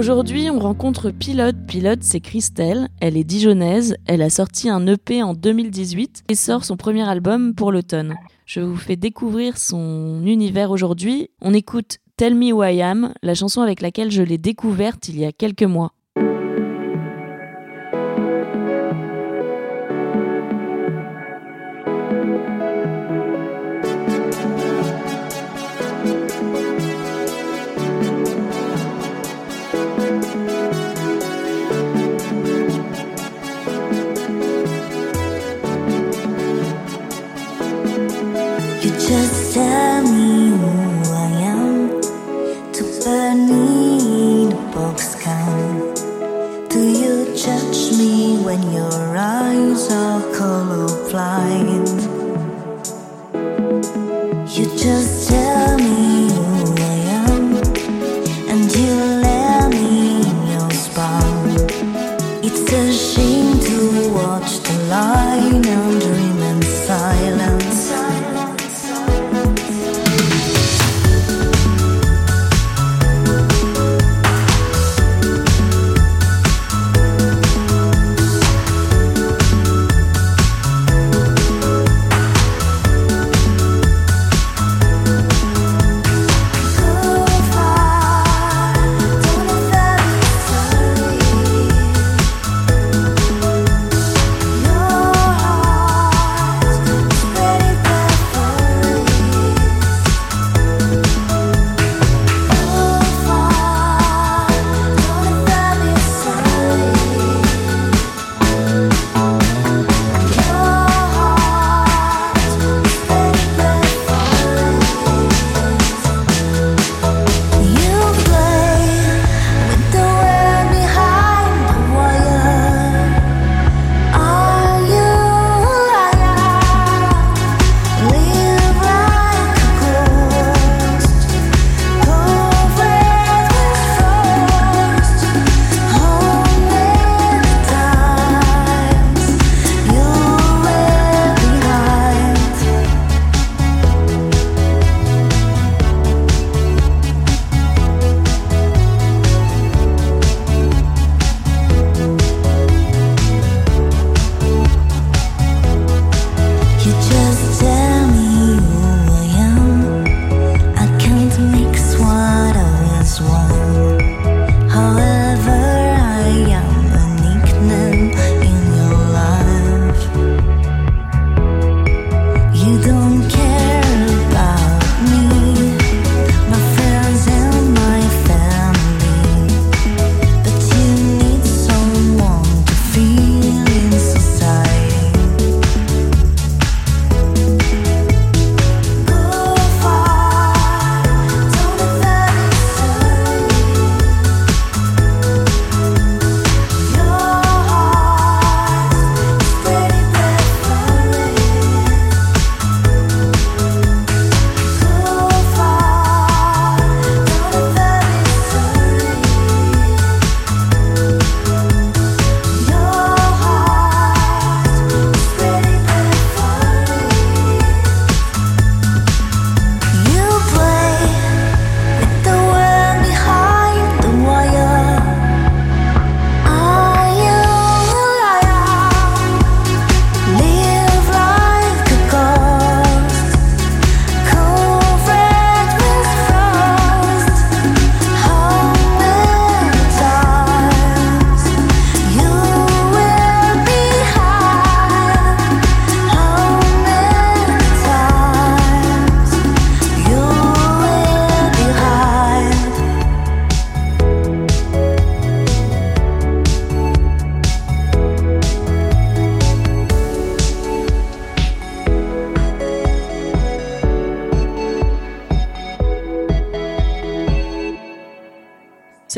Aujourd'hui, on rencontre Pilote. Pilote, c'est Christelle. Elle est dijonnaise. Elle a sorti un EP en 2018 et sort son premier album pour l'automne. Je vous fais découvrir son univers aujourd'hui. On écoute Tell Me Who I Am, la chanson avec laquelle je l'ai découverte il y a quelques mois. You just tell me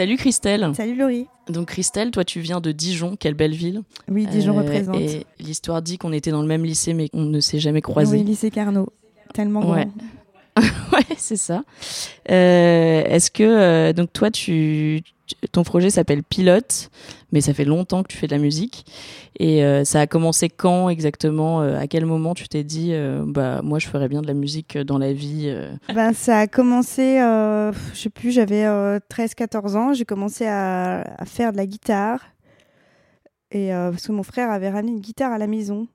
Salut Christelle Salut Laurie. Donc Christelle, toi tu viens de Dijon, quelle belle ville. Oui, Dijon Euh, représente. Et l'histoire dit qu'on était dans le même lycée mais qu'on ne s'est jamais croisés. Oui, lycée Carnot. Tellement Ouais. grand. ouais, c'est ça. Euh, Est-ce que euh, donc toi tu ton projet s'appelle Pilote, mais ça fait longtemps que tu fais de la musique. Et euh, ça a commencé quand exactement À quel moment tu t'es dit, bah moi je ferais bien de la musique dans la vie ben, Ça a commencé, je sais plus, j'avais 13-14 ans. J'ai commencé à, faire de la guitare. Et, parce que mon frère avait ramené une guitare à la maison.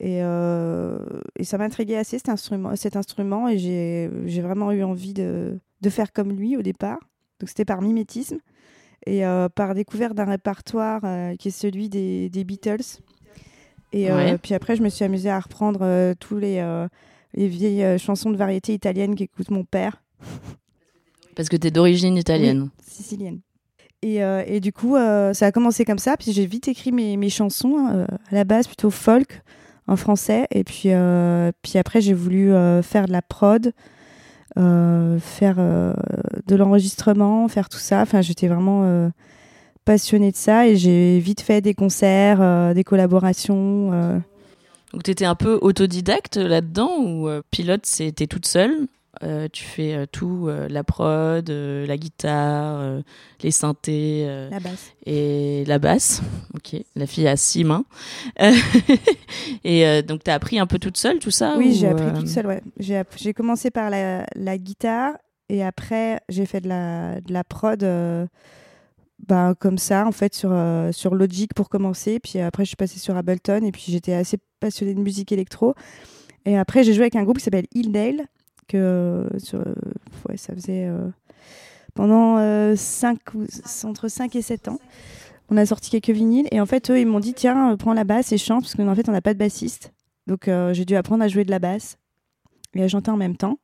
Et, euh, et ça m'intriguait assez cet instrument, cet instrument et j'ai vraiment eu envie de, faire comme lui au départ. Donc c'était par mimétisme et euh, par découverte d'un répertoire euh, qui est celui des, des Beatles. Et puis après, je me suis amusée à reprendre tous les, les vieilles chansons de variété italienne qu'écoute mon père. Parce que tu es d'origine italienne. sicilienne. Et, et, du coup, ça a commencé comme ça. Puis j'ai vite écrit mes, mes chansons, à la base plutôt folk en français. Et puis, euh, puis après, j'ai voulu euh, faire de la prod, euh, faire de l'enregistrement, faire tout ça. Enfin, j'étais vraiment passionnée de ça et j'ai vite fait des concerts, des collaborations. Donc, tu étais un peu autodidacte là-dedans ou pilote, c'était toute seule? Euh, tu fais euh, tout, euh, la prod, la guitare, les synthés. la basse. Et la basse. Ok, la fille a six mains. et donc, tu as appris un peu toute seule tout ça Oui, j'ai appris toute seule, ouais. J'ai commencé par la, la, guitare et après, j'ai fait de la, de la prod. Ben, comme ça, en fait, sur, sur Logic pour commencer. Puis après, je suis passée sur Ableton et puis j'étais assez passionnée de musique électro. Et après, j'ai joué avec un groupe qui s'appelle Hildale que euh, euh, ça faisait euh, pendant 5 entre 5 et 7 ans. On a sorti quelques vinyles et en fait, eux, ils m'ont dit tiens, prends la basse et chante parce qu'en fait, on n'a pas de bassiste. Donc, j'ai dû apprendre à jouer de la basse et à chanter en même temps.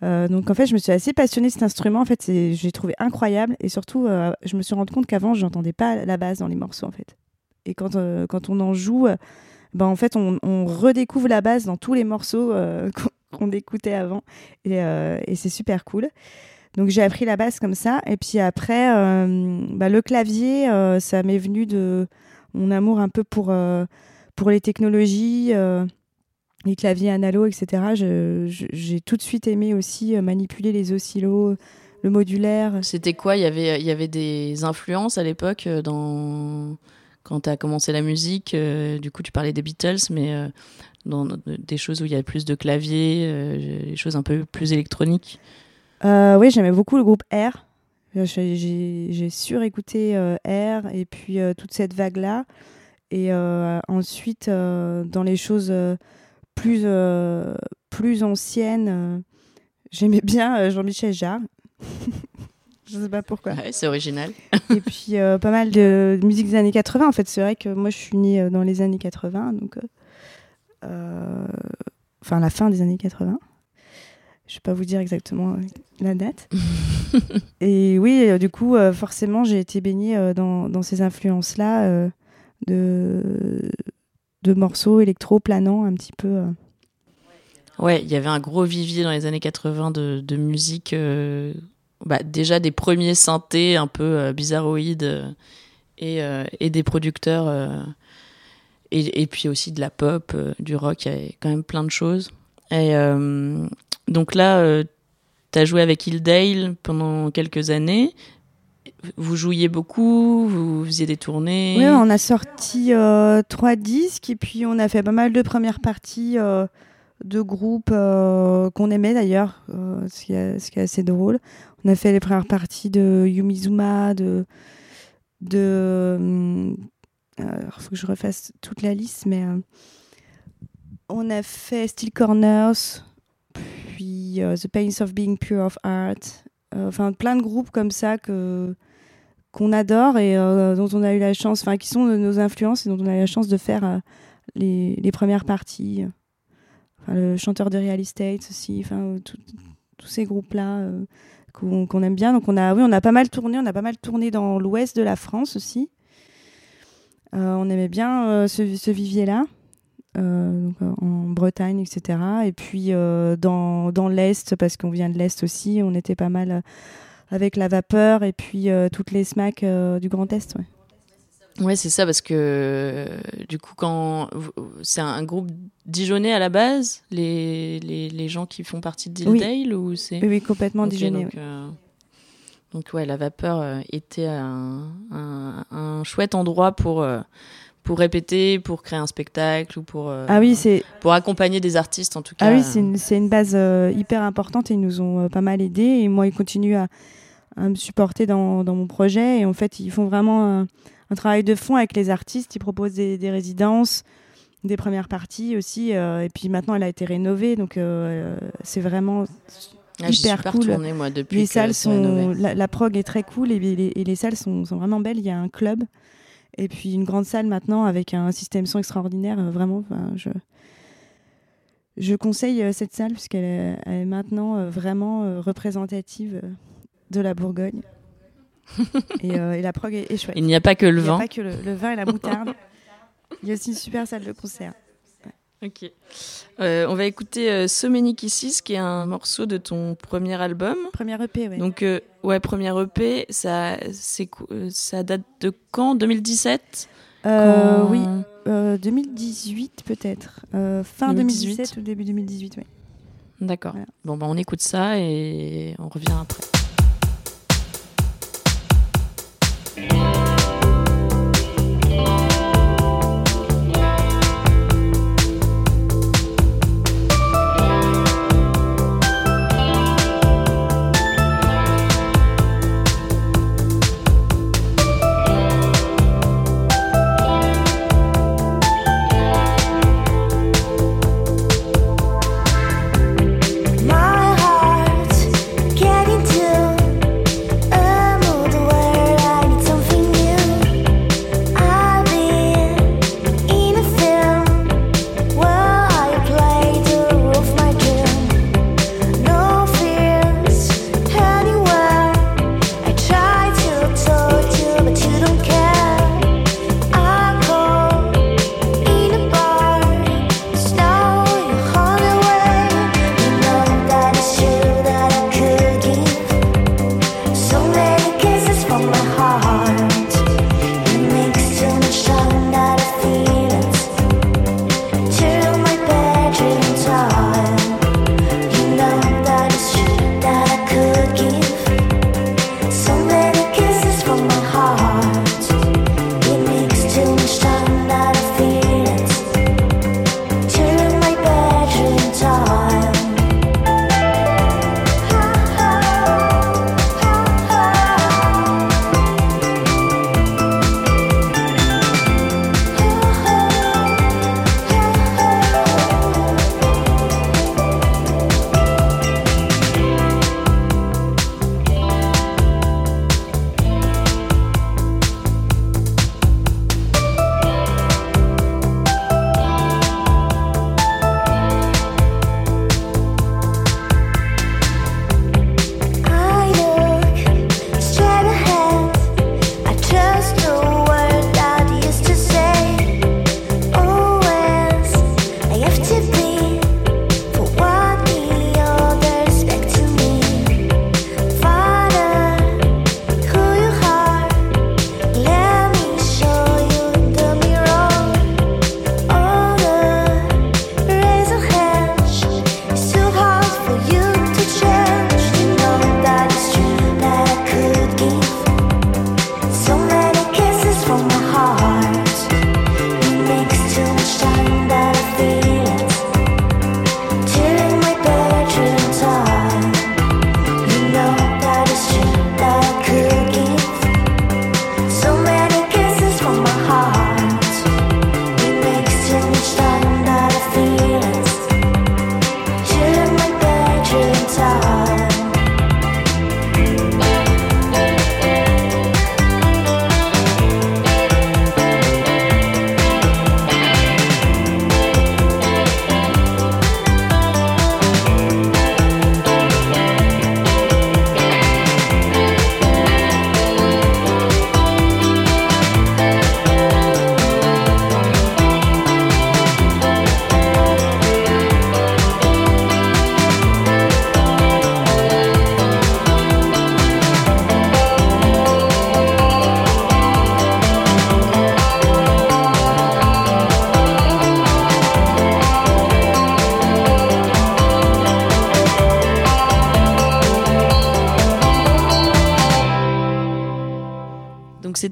donc en fait, je me suis assez passionnée de cet instrument. En fait, j'ai trouvé incroyable et surtout, je me suis rendu compte qu'avant, je n'entendais pas la basse dans les morceaux en fait. Et quand, quand on en joue, ben, en fait, on, on, redécouvre la basse dans tous les morceaux qu'on écoutait avant. Euh, et, c'est super cool. Donc j'ai appris la basse comme ça. Et puis après, euh, bah, le clavier, euh, ça m'est venu de mon amour un peu pour, pour les technologies, les claviers analo, etc. J'ai tout de suite aimé aussi manipuler les oscillos, le modulaire. C'était quoi? Il y, avait, il y avait des influences à l'époque dans... quand tu as commencé la musique Du coup, tu parlais des Beatles, mais dans des choses où il y a plus de claviers, euh, des choses un peu plus électroniques euh, Oui, j'aimais beaucoup le groupe R. J'ai surécouté euh, R et puis toute cette vague-là. Et ensuite, dans les choses plus, plus anciennes, j'aimais bien Jean-Michel Jarre. Je sais pas pourquoi. c'est original. et puis pas mal de musique des années 80. En fait, c'est vrai que moi, je suis née dans les années 80, donc euh, enfin la fin des années 80. Je ne vais pas vous dire exactement euh, la date. et oui, euh, du coup, forcément, j'ai été baignée dans, dans, ces influences-là de, de morceaux électro planants un petit peu. Ouais, il y avait un gros vivier dans les années 80 de, de musique. Bah, déjà des premiers synthés un peu bizarroïdes et, et, des producteurs et, puis aussi de la pop, euh, du rock, il y a quand même plein de choses. Et euh, donc là, euh, tu as joué avec Hildale pendant quelques années. Vous jouiez beaucoup, vous faisiez des tournées. Oui, on a sorti trois disques et puis on a fait pas mal de premières parties de groupes qu'on aimait d'ailleurs, ce, qui est, ce qui est assez drôle. On a fait les premières parties de Yumizuma, de, de il faut que je refasse toute la liste, mais euh, on a fait Steel Corners, puis euh, The Pains of Being Pure of Art, euh, enfin plein de groupes comme ça que qu'on adore et dont on a eu la chance, enfin qui sont nos influences et dont on a eu la chance de faire les, les, premières parties. Enfin, le chanteur de Real Estate aussi, enfin tous ces groupes là qu'on aime bien. Donc on a, oui, on a pas mal tourné, on a pas mal tourné dans l'ouest de la France aussi. Euh, on aimait bien euh, ce, vivier-là. Euh, en Bretagne, etc. Et puis dans, dans l'Est, parce qu'on vient de l'Est aussi, on était pas mal avec la vapeur et puis toutes les smacks du Grand Est. Ouais. Ouais, c'est ça, parce que du coup, quand c'est un groupe dijonnais à la base, les, les, les gens qui font partie de Dildale, oui. ou c'est oui, oui, complètement okay, dijonnais. Donc ouais, la vapeur euh, était un, un- un chouette endroit pour, euh, pour répéter, pour créer un spectacle ou pour, euh, Ah oui, c'est pour accompagner des artistes en tout cas. ah oui, c'est une, c'est une base hyper importante et ils nous ont pas mal aidés. Et moi, ils continuent à, à me supporter dans, dans mon projet. Et en fait, ils font vraiment un, un travail de fond avec les artistes. Ils proposent des, des résidences, des premières parties aussi. euh, et puis maintenant, elle a été rénovée. Donc, euh, c'est vraiment. Ah, hyper cool. retournée, moi depuis Les salles sont. La, la prog est très cool et les, et les salles sont, sont vraiment belles. Il y a un club. Et puis une grande salle maintenant avec un système son extraordinaire. euh, Vraiment, je. Je conseille euh, cette salle puisqu'elle est, maintenant euh, vraiment représentative de la Bourgogne. et, euh, et la prog est, est chouette. Il n'y a pas que le Il n'y a vin. pas que le, le vin et la moutarde. Il y a aussi une super salle de concert. Ok. Euh, on va écouter euh, So Many Kisses, qui est un morceau de ton premier album. Première EP, ouais. Donc, euh, ouais, premier EP, ça, euh, ça date de quand? 2017 Euh, Quand- Oui, euh, 2018 peut-être. Fin 2018. 2017 ou début 2018, oui. D'accord. Voilà. Bon, bah, on écoute ça et on revient après.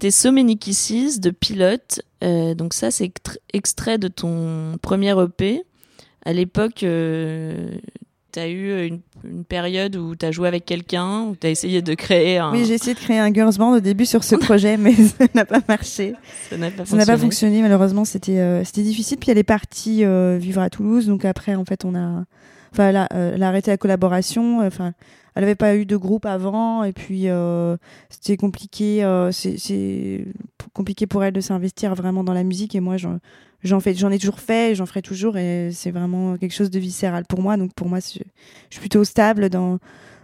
C'était de Pilote. Euh, donc ça c'est extr- extrait de ton premier EP. À l'époque, euh, t'as eu une, une période où t'as joué avec quelqu'un, où t'as essayé de créer un. Oui, j'ai essayé de créer un girls band au début sur ce projet, mais ça n'a pas marché. ça n'a pas Ça n'a pas fonctionné. malheureusement, c'était euh, c'était difficile. Puis elle est partie euh, vivre à Toulouse, donc après, en fait, on a. Enfin, elle a, euh, elle a arrêté la collaboration. Enfin, elle n'avait pas eu de groupe avant, et puis c'était compliqué. c'est- compliqué pour elle de s'investir vraiment dans la musique, et moi, j'en j'en fais, j'en ai toujours fait, j'en ferai toujours, et c'est vraiment quelque chose de viscéral pour moi. Donc pour moi, je suis plutôt stable dans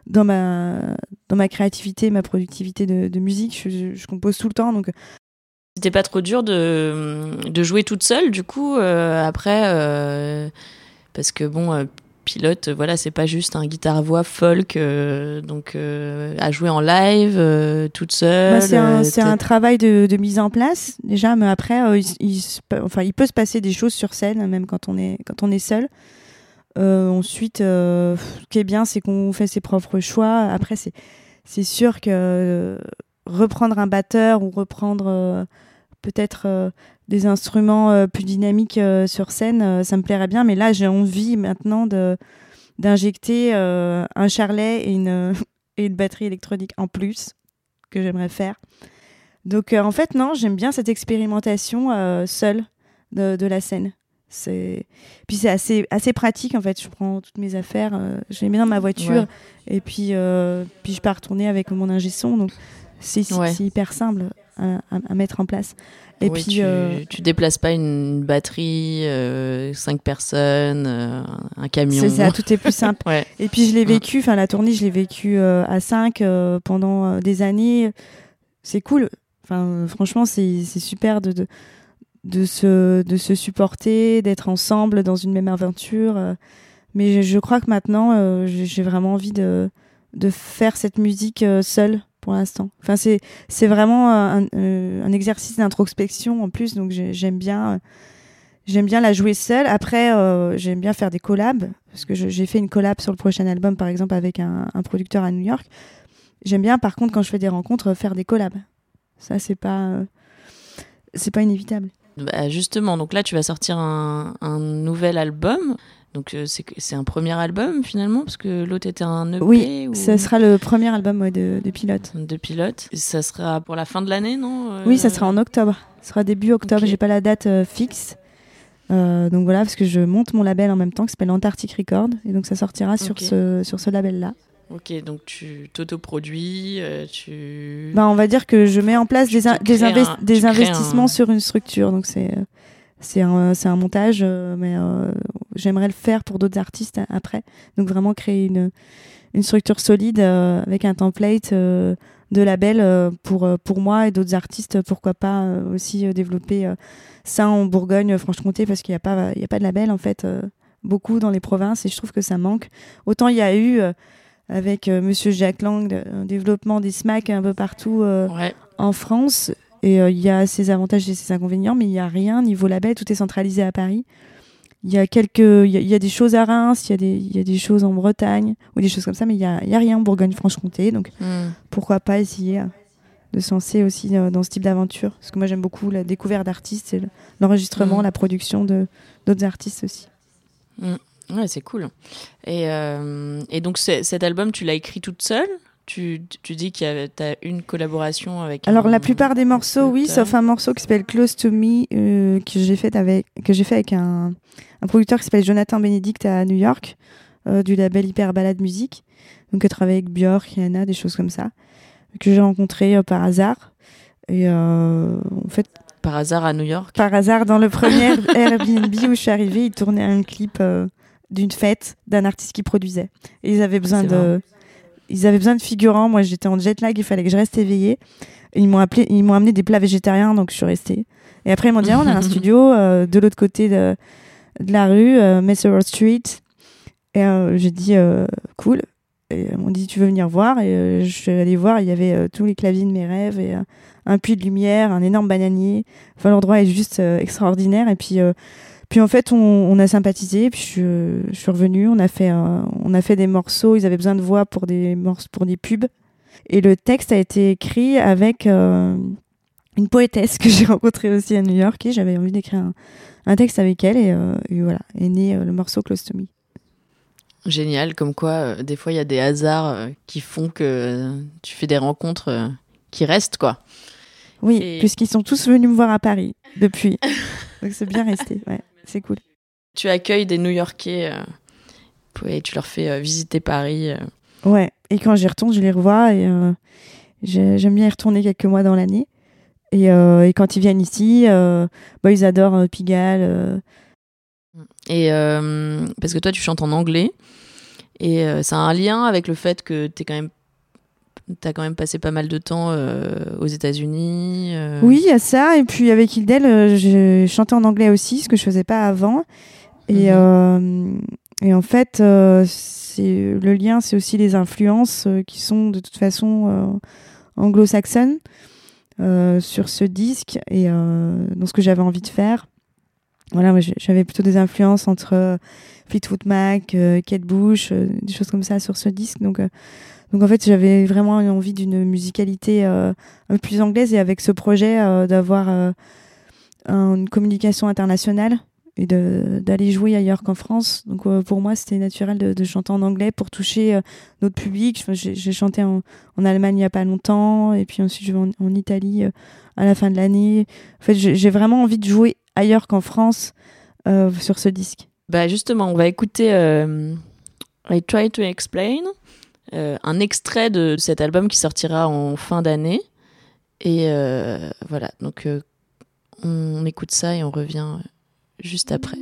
dans ma dans ma créativité, ma productivité de, de musique. Je, je- je compose tout le temps, donc C'était pas trop dur de, de jouer toute seule, du coup, euh, après, euh, parce que bon, euh, pilote, voilà, c'est pas juste un guitare-voix folk, euh, donc euh, à jouer en live, euh, toute seule. Bah, c'est un, travail de, de mise en place déjà, mais après, il, enfin, il peut se passer des choses sur scène, même quand on est, quand on est seul. Euh, ensuite, euh, ce qui est bien, c'est qu'on fait ses propres choix. Après, c'est, sûr que euh, reprendre un batteur ou reprendre peut-être des instruments plus dynamiques sur scène, ça me plairait bien. Mais là, j'ai envie maintenant d'injecter un charlet et une, batterie électronique en plus que j'aimerais faire. Donc en fait non, j'aime bien cette expérimentation seule de la scène. C'est puis c'est assez assez pratique en fait. Je prends toutes mes affaires, euh, je les mets dans ma voiture Ouais. et puis euh, puis je pars tourner avec mon ingé son. Donc c'est Ouais. hyper simple à, à- à mettre en place. Et Oui, puis tu, euh, tu déplaces pas une batterie, euh, cinq personnes, euh, un camion. c'est ça, tout est plus simple. Ouais. Et puis je l'ai Mm. vécu, enfin la tournée, je l'ai vécu euh, à 5 pendant euh, des années. C'est cool. Enfin, euh, franchement, c'est c'est super de, de, de, se, de se supporter, d'être ensemble dans une même aventure. euh. Mais je, crois que maintenant, euh, j'ai vraiment envie de, de faire cette musique euh, seule pour l'instant. Enfin, c'est vraiment un, exercice d'introspection en plus, donc j'ai- j'aime bien. J'aime bien la jouer seule. Après, j'aime bien faire des collabs, parce que j'ai fait une collab sur le prochain album, par exemple, avec un, un producteur à New York. J'aime bien, par contre, quand je fais des rencontres, faire des collabs. Ça, c'est pas, c'est pas inévitable. Bah, justement, donc là, tu vas sortir un, un nouvel album. Donc euh, c'est c'est un premier album finalement, parce que l'autre était un EP Oui, ou Ça sera le premier album ouais, de, de Pilote. de pilote. Et ça sera pour la fin de l'année, non Euh, Oui, ça sera en octobre. Ce sera début octobre. Ok. J'ai pas la date euh, fixe. Euh, donc voilà, parce que je monte mon label en même temps, qui s'appelle Antarctic Record, et donc ça sortira sur ce sur ce label-là. Ok, donc tu t'autoproduis, euh, tu. Ben, on va dire que je mets en place des, in- te des, crées invest- un- des tu crées investissements un- sur une structure. Donc c'est c'est un, montage, euh, mais euh, j'aimerais le faire pour d'autres artistes a- après. Donc vraiment créer une, une structure solide euh, avec un template euh, de label pour, pour moi et d'autres artistes. Pourquoi pas aussi développer ça en Bourgogne-Franche-Comté parce qu'il n'y a, pas- il y a pas de label en fait. beaucoup dans les provinces et je trouve que ça manque. Autant il y a eu avec euh, Monsieur Jacques Lang un développement des SMAC un peu partout euh, Ouais. en France et euh, il y a ses avantages et ses inconvénients, mais il n'y a rien niveau label, tout est centralisé à Paris. Il y a quelques, il y a, il y a des choses à Reims, il y a des, il y a des choses en Bretagne ou des choses comme ça, mais il y a, il y a rien en Bourgogne-Franche-Comté, donc Hmm. pourquoi pas essayer de se lancer aussi dans ce type d'aventure Parce que moi j'aime beaucoup la découverte d'artistes et l'enregistrement, Mhm. la production de d'autres artistes aussi. Ouais, c'est cool. Et, euh, et donc cet album, tu l'as écrit toute seule? Tu, tu dis qu'il y a une collaboration avec. Alors un- la plupart des morceaux, oui, sauf un morceau qui s'appelle Close to Me euh, que j'ai fait avec que j'ai fait avec un, un producteur qui s'appelle Jonathan Benedict à New York euh, du label Hyper Ballade Musique. Donc qui travaille avec Björk, Rihanna, des choses comme ça que j'ai rencontré euh, par hasard. Et euh, en fait, Par hasard à New York? par hasard, dans le premier Airbnb où je suis arrivée, ils tournaient un clip euh, d'une fête d'un artiste qui produisait. Et ils avaient besoin de, ils avaient besoin de figurants. Moi, j'étais en jet lag, il fallait que je reste éveillée. Et ils m'ont appelé, ils m'ont amené des plats végétariens, donc je suis restée. Et après, ils m'ont dit, Ah, on a un studio euh, de l'autre côté de, de la rue, euh, Messenger Street. Et euh, j'ai dit, euh, cool. Et ils m'ont dit, tu veux venir voir? Et je suis allée voir, il y avait tous les claviers de mes rêves et un puits de lumière, un énorme bananier. Enfin, l'endroit est juste extraordinaire. Et puis, puis en fait, on, on a sympathisé. Puis je, suis- je suis revenue. On a fait, on a fait des morceaux. Ils avaient besoin de voix pour des morceaux, pour des pubs. Et le texte a été écrit avec euh, une poétesse que j'ai rencontrée aussi à New York et j'avais envie d'écrire un, un texte avec elle et, euh, et voilà, est né euh, le morceau Close to Me. Génial, comme quoi des fois il y a des hasards qui font que tu fais des rencontres qui restent quoi. Oui, Et- puisqu'ils sont tous venus me voir à Paris depuis. Donc c'est bien resté, ouais, c'est cool. Tu accueilles des New-Yorkais euh, et tu leur fais euh, visiter Paris. euh. Ouais, et quand j'y retourne, je les revois et j'ai- j'aime bien y retourner quelques mois dans l'année. Et, euh, et quand ils viennent ici, euh, bah, ils adorent euh, Pigalle. Et parce que toi tu chantes en anglais et ça a un lien avec le fait que t'es quand même t'as quand même passé pas mal de temps euh, aux États-Unis. euh. Oui, il y a ça. Et puis avec Hildel, euh, j'ai chanté en anglais aussi, ce que je faisais pas avant. Et, Mhm. euh, et en fait, euh, c'est le lien, c'est aussi les influences euh, qui sont de toute façon euh, anglo-saxonnes euh, sur ce disque et euh, dans ce que j'avais envie de faire. Voilà, j'avais plutôt des influences entre euh, Fleetwood Mac, euh, Kate Bush, euh, des choses comme ça sur ce disque. Donc, donc en fait, j'avais vraiment envie d'une musicalité un peu plus anglaise et avec ce projet d'avoir une communication internationale et d'aller jouer ailleurs qu'en France. Donc pour moi, c'était naturel de, de chanter en anglais pour toucher notre public. J'ai chanté en, en Allemagne il n'y a pas longtemps et puis ensuite je vais en, Italie à la fin de l'année. En fait, j'ai vraiment envie de jouer ailleurs qu'en France euh, sur ce disque. Bah justement, on va écouter euh, I Try to Explain, euh, un extrait de cet album qui sortira en fin d'année. Et voilà, donc on écoute ça et on revient juste après.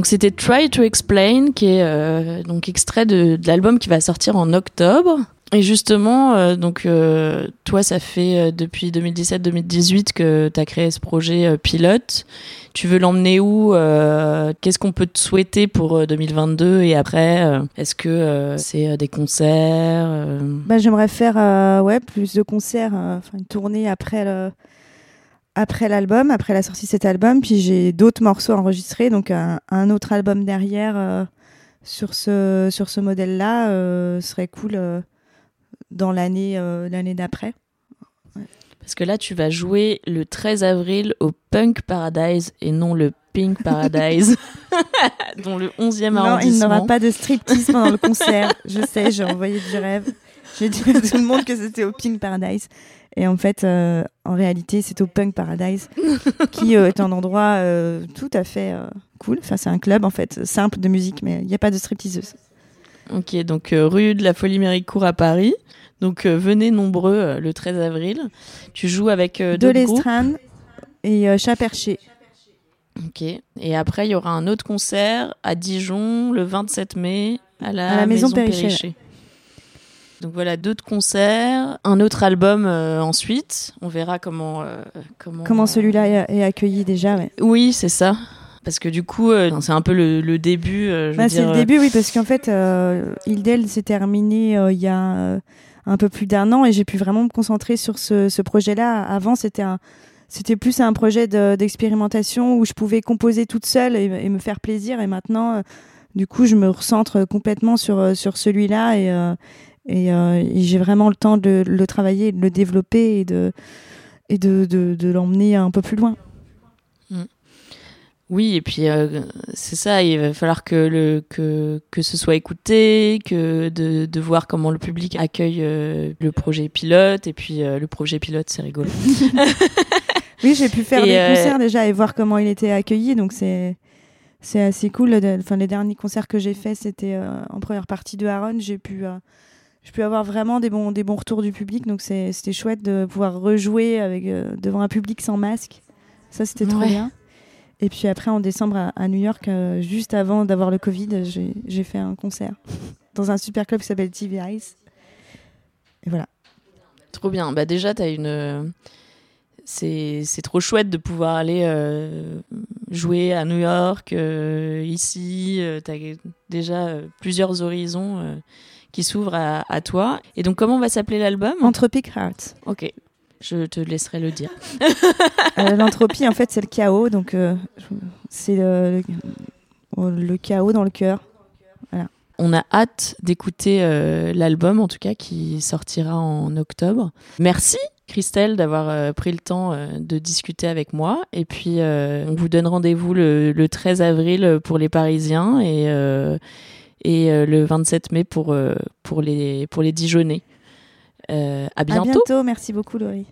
Donc c'était Try to Explain, qui est euh, donc extrait de, l'album qui va sortir en octobre. Et justement, euh, donc euh, toi, ça fait euh, depuis 2017-2018 que tu as créé ce projet pilote. Tu veux l'emmener où Qu'est-ce qu'on peut te souhaiter pour euh, 2022 et après Est-ce que c'est des concerts Bah, j'aimerais faire ouais, plus de concerts, enfin une tournée après après l'album, après la sortie de cet album, puis j'ai d'autres morceaux enregistrés, donc un, un autre album derrière euh, sur ce sur ce modèle-là euh, serait cool euh, dans l'année l'année d'après. Parce que là, tu vas jouer le 13 avril au Punk Paradise et non le Pink Paradise, dont le 11e Non, il arrondissement. n'y aura pas de striptease pendant le concert. Je sais, j'ai envoyé du rêve. J'ai dit à tout le monde que c'était au Pink Paradise. Et en fait, euh, en réalité, c'est au Punk Paradise, qui euh, est un endroit euh, tout à fait cool. Enfin, c'est un club, en fait, simple de musique, mais il n'y a pas de stripteaseuse. Ok, donc rue de la Folie Méricourt à Paris. Donc venez nombreux le 13 avril. Tu joues avec de l'Estrane et euh, Chat Perché. Ok. Et après, il y aura un autre concert à Dijon le 27 mai à la, À la Maison Péricher. Donc voilà, d'autres concerts, un autre album euh, ensuite. On verra comment euh, comment. Comment celui-là est, accueilli déjà ouais. Oui, c'est ça. Parce que du coup, euh, c'est un peu le, le début. Bah, c'est le début, oui, parce qu'en fait, Hildel s'est terminé il y a un peu plus d'un an et j'ai pu vraiment me concentrer sur ce, ce projet-là. Avant, c'était un, c'était plus un projet de- d'expérimentation où je pouvais composer toute seule et, et me faire plaisir. Et maintenant, euh, du coup, je me recentre complètement sur, sur celui-là et, euh, et, euh, et j'ai vraiment le temps de le travailler, de le développer et de, et de, de, de l'emmener un peu plus loin. Oui, et puis euh, c'est ça, il va falloir que, le, que, que ce soit écouté, que de, de voir comment le public accueille euh, le projet pilote, et puis euh, le projet pilote, c'est rigolo. Oui, j'ai pu faire Et, des concerts déjà et voir comment il était accueilli, donc c'est c'est assez cool. Enfin, les derniers concerts que j'ai faits, c'était en première partie de Aaron. J'ai pu j'ai pu avoir vraiment des bons des bons retours du public, donc c'était chouette de pouvoir rejouer avec euh, devant un public sans masque. Ça, c'était trop bien. Et puis après, en décembre à, à New York, euh, juste avant d'avoir le Covid, j'ai fait un concert dans un super club qui s'appelle TV Ice. Et voilà. Trop bien. Bah déjà, t'as une. C'est trop chouette de pouvoir aller euh, jouer à New York, euh, ici. euh, t'as déjà euh, plusieurs horizons qui s'ouvrent à, à toi. Et donc, comment va s'appeler l'album? Anthropic Heart. Ok, je te laisserai le dire. Euh, L'entropie, en fait, c'est le chaos. Donc, euh, c'est le, chaos dans le cœur. On a hâte d'écouter euh, l'album, en tout cas, qui sortira en octobre. Merci, Christelle, d'avoir euh, pris le temps euh, de discuter avec moi. Et puis, euh, on vous donne rendez-vous le, le 13 avril pour les Parisiens et, et euh, le 27 mai pour, euh, pour, les, pour les Dijonnais. Euh, à À bientôt. bientôt. Merci beaucoup, Laurie.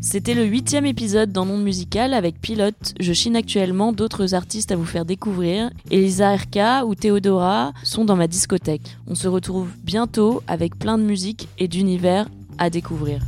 C'était le huitième épisode dans Monde Musical avec Pilote. Je chine actuellement d'autres artistes à vous faire découvrir. Elisa RK ou Théodora sont dans ma discothèque. On se retrouve bientôt avec plein de musique et d'univers à découvrir.